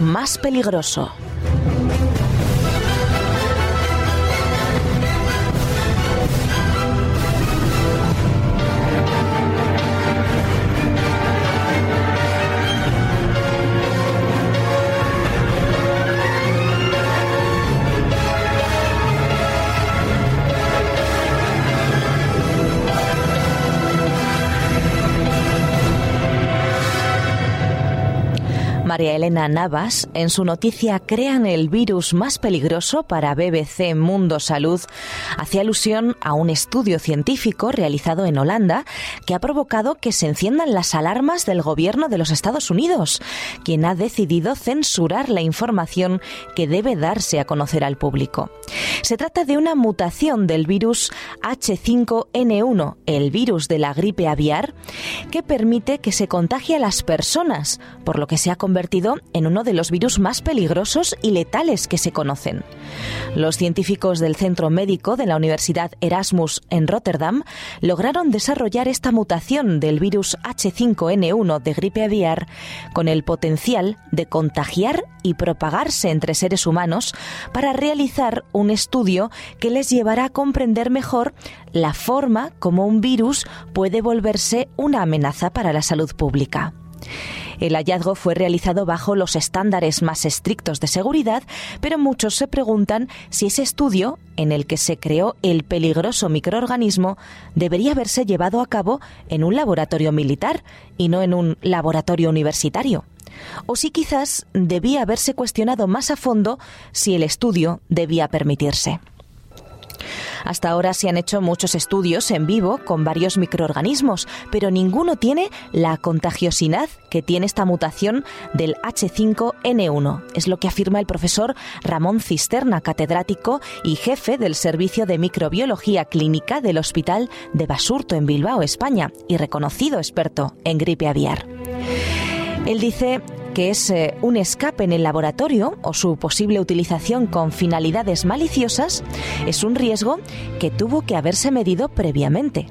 más peligroso. María Elena Navas, en su noticia Crean el virus más peligroso para BBC Mundo Salud, hace alusión a un estudio científico realizado en Holanda que ha provocado que se enciendan las alarmas del gobierno de los Estados Unidos, quien ha decidido censurar la información que debe darse a conocer al público. Se trata de una mutación del virus H5N1, el virus de la gripe aviar, que permite que se contagie a las personas, por lo que se ha convertido en uno de los virus más peligrosos y letales que se conocen. Los científicos del Centro Médico de la Universidad Erasmus en Rotterdam lograron desarrollar esta mutación del virus H5N1 de gripe aviar con el potencial de contagiar y propagarse entre seres humanos para realizar un estudio que les llevará a comprender mejor la forma como un virus puede volverse una amenaza para la salud pública. El hallazgo fue realizado bajo los estándares más estrictos de seguridad, pero muchos se preguntan si ese estudio, en el que se creó el peligroso microorganismo, debería haberse llevado a cabo en un laboratorio militar y no en un laboratorio universitario o si quizás debía haberse cuestionado más a fondo si el estudio debía permitirse. Hasta ahora se han hecho muchos estudios en vivo con varios microorganismos, pero ninguno tiene la contagiosidad que tiene esta mutación del H5N1. Es lo que afirma el profesor Ramón Cisterna, catedrático y jefe del Servicio de Microbiología Clínica del Hospital de Basurto en Bilbao, España, y reconocido experto en gripe aviar. Él dice que es eh, un escape en el laboratorio o su posible utilización con finalidades maliciosas es un riesgo que tuvo que haberse medido previamente.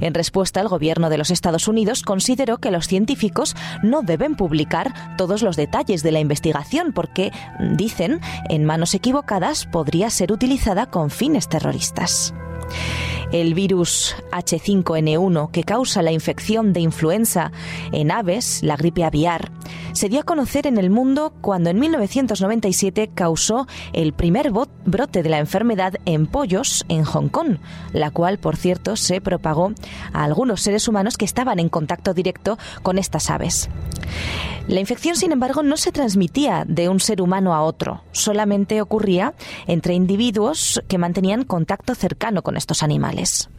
En respuesta, el gobierno de los Estados Unidos consideró que los científicos no deben publicar todos los detalles de la investigación porque, dicen, en manos equivocadas podría ser utilizada con fines terroristas. El virus H5N1 que causa la infección de influenza en aves, la gripe aviar, se dio a conocer en el mundo cuando en 1997 causó el primer brote de la enfermedad en pollos en Hong Kong, la cual, por cierto, se propagó a algunos seres humanos que estaban en contacto directo con estas aves. La infección, sin embargo, no se transmitía de un ser humano a otro, solamente ocurría entre individuos que mantenían contacto cercano con estos animales.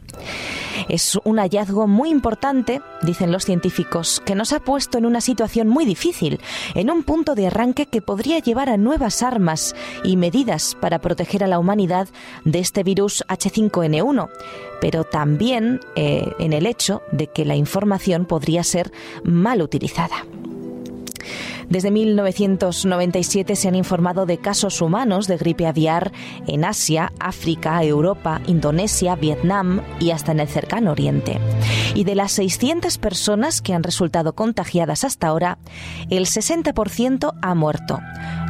Es un hallazgo muy importante, dicen los científicos, que nos ha puesto en una situación muy difícil, en un punto de arranque que podría llevar a nuevas armas y medidas para proteger a la humanidad de este virus H5N1, pero también eh, en el hecho de que la información podría ser mal utilizada. Desde 1997 se han informado de casos humanos de gripe aviar en Asia, África, Europa, Indonesia, Vietnam y hasta en el cercano Oriente. Y de las 600 personas que han resultado contagiadas hasta ahora, el 60% ha muerto,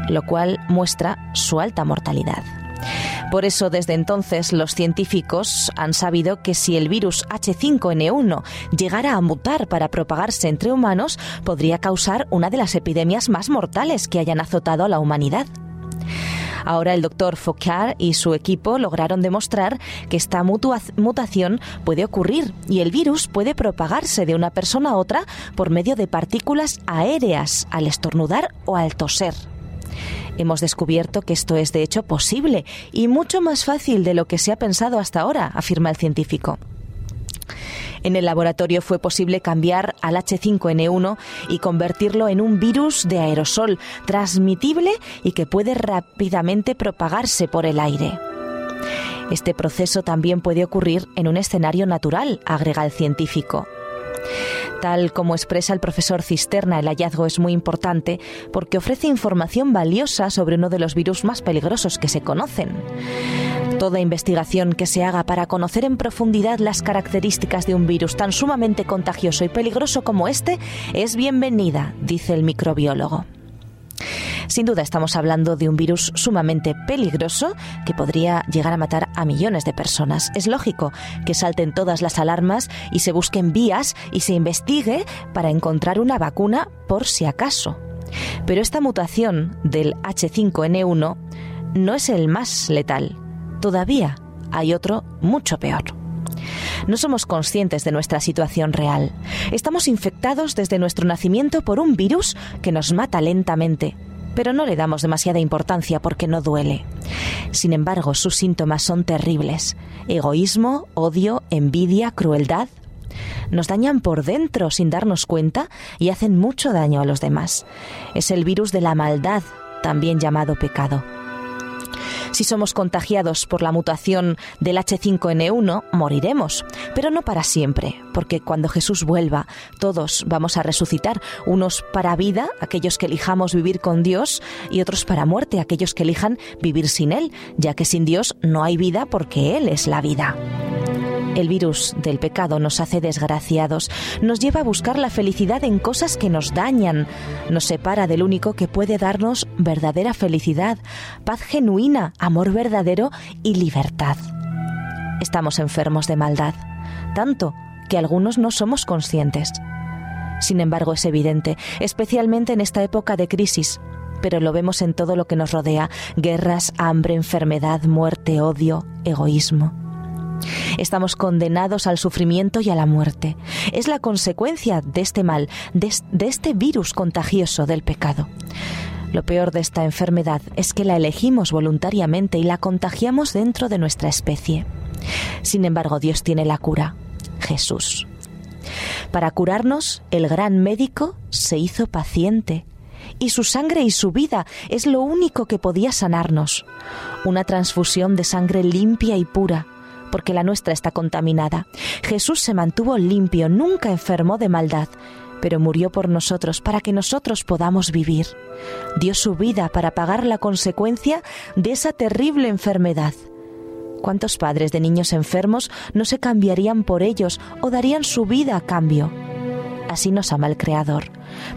lo cual muestra su alta mortalidad. Por eso, desde entonces, los científicos han sabido que si el virus H5N1 llegara a mutar para propagarse entre humanos, podría causar una de las epidemias más mortales que hayan azotado a la humanidad. Ahora el doctor Foucault y su equipo lograron demostrar que esta mutación puede ocurrir y el virus puede propagarse de una persona a otra por medio de partículas aéreas al estornudar o al toser. Hemos descubierto que esto es de hecho posible y mucho más fácil de lo que se ha pensado hasta ahora, afirma el científico. En el laboratorio fue posible cambiar al H5N1 y convertirlo en un virus de aerosol transmitible y que puede rápidamente propagarse por el aire. Este proceso también puede ocurrir en un escenario natural, agrega el científico. Tal como expresa el profesor Cisterna, el hallazgo es muy importante porque ofrece información valiosa sobre uno de los virus más peligrosos que se conocen. Toda investigación que se haga para conocer en profundidad las características de un virus tan sumamente contagioso y peligroso como este es bienvenida, dice el microbiólogo. Sin duda estamos hablando de un virus sumamente peligroso que podría llegar a matar a millones de personas. Es lógico que salten todas las alarmas y se busquen vías y se investigue para encontrar una vacuna por si acaso. Pero esta mutación del H5N1 no es el más letal. Todavía hay otro mucho peor. No somos conscientes de nuestra situación real. Estamos infectados desde nuestro nacimiento por un virus que nos mata lentamente, pero no le damos demasiada importancia porque no duele. Sin embargo, sus síntomas son terribles. Egoísmo, odio, envidia, crueldad. Nos dañan por dentro sin darnos cuenta y hacen mucho daño a los demás. Es el virus de la maldad, también llamado pecado. Si somos contagiados por la mutación del H5N1, moriremos, pero no para siempre, porque cuando Jesús vuelva, todos vamos a resucitar, unos para vida, aquellos que elijamos vivir con Dios, y otros para muerte, aquellos que elijan vivir sin Él, ya que sin Dios no hay vida porque Él es la vida. El virus del pecado nos hace desgraciados, nos lleva a buscar la felicidad en cosas que nos dañan, nos separa del único que puede darnos verdadera felicidad, paz genuina, amor verdadero y libertad. Estamos enfermos de maldad, tanto que algunos no somos conscientes. Sin embargo, es evidente, especialmente en esta época de crisis, pero lo vemos en todo lo que nos rodea, guerras, hambre, enfermedad, muerte, odio, egoísmo. Estamos condenados al sufrimiento y a la muerte. Es la consecuencia de este mal, de, este virus contagioso del pecado. Lo peor de esta enfermedad es que la elegimos voluntariamente y la contagiamos dentro de nuestra especie. Sin embargo, Dios tiene la cura, Jesús. Para curarnos, el gran médico se hizo paciente y su sangre y su vida es lo único que podía sanarnos. Una transfusión de sangre limpia y pura, porque la nuestra está contaminada. Jesús se mantuvo limpio, nunca enfermó de maldad, pero murió por nosotros para que nosotros podamos vivir. Dio su vida para pagar la consecuencia de esa terrible enfermedad. ¿Cuántos padres de niños enfermos no se cambiarían por ellos o darían su vida a cambio? Así nos ama el Creador.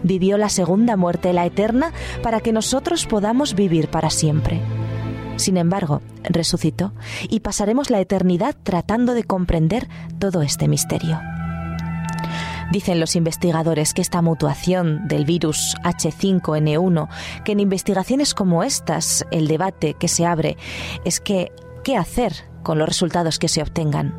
Vivió la segunda muerte, la eterna, para que nosotros podamos vivir para siempre. Sin embargo, resucitó y pasaremos la eternidad tratando de comprender todo este misterio. Dicen los investigadores que esta mutuación del virus H5N1, que en investigaciones como estas el debate que se abre es que qué hacer con los resultados que se obtengan.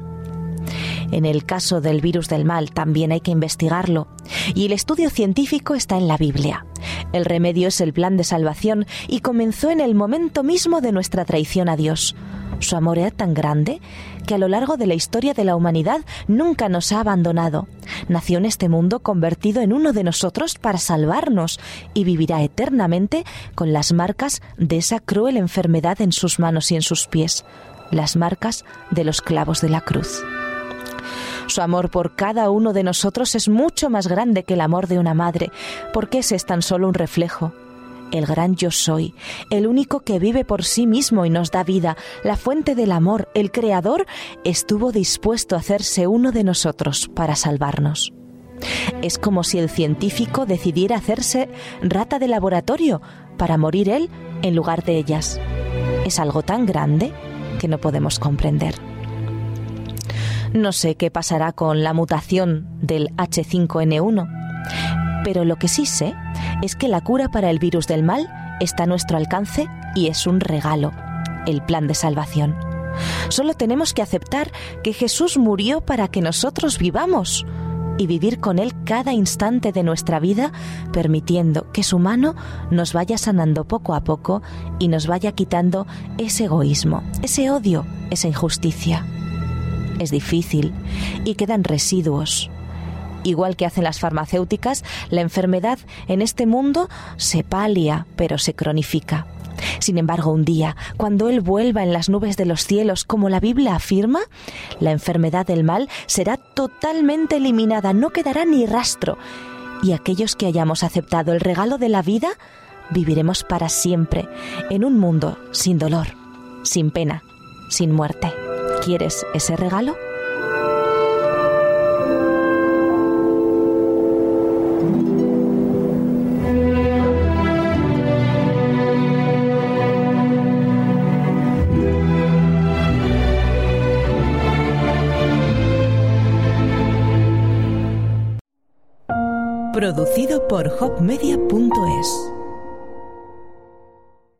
En el caso del virus del mal también hay que investigarlo. Y el estudio científico está en la Biblia. El remedio es el plan de salvación y comenzó en el momento mismo de nuestra traición a Dios. Su amor era tan grande que a lo largo de la historia de la humanidad nunca nos ha abandonado. Nació en este mundo convertido en uno de nosotros para salvarnos y vivirá eternamente con las marcas de esa cruel enfermedad en sus manos y en sus pies, las marcas de los clavos de la cruz. Su amor por cada uno de nosotros es mucho más grande que el amor de una madre, porque ese es tan solo un reflejo. El gran yo soy, el único que vive por sí mismo y nos da vida, la fuente del amor, el creador, estuvo dispuesto a hacerse uno de nosotros para salvarnos. Es como si el científico decidiera hacerse rata de laboratorio para morir él en lugar de ellas. Es algo tan grande que no podemos comprender. No sé qué pasará con la mutación del H5N1, pero lo que sí sé es que la cura para el virus del mal está a nuestro alcance y es un regalo, el plan de salvación. Solo tenemos que aceptar que Jesús murió para que nosotros vivamos y vivir con Él cada instante de nuestra vida, permitiendo que su mano nos vaya sanando poco a poco y nos vaya quitando ese egoísmo, ese odio, esa injusticia es difícil y quedan residuos. Igual que hacen las farmacéuticas, la enfermedad en este mundo se palia, pero se cronifica. Sin embargo, un día, cuando Él vuelva en las nubes de los cielos, como la Biblia afirma, la enfermedad del mal será totalmente eliminada, no quedará ni rastro. Y aquellos que hayamos aceptado el regalo de la vida, viviremos para siempre en un mundo sin dolor, sin pena, sin muerte. ¿Quieres ese regalo? Producido por hopmedia.es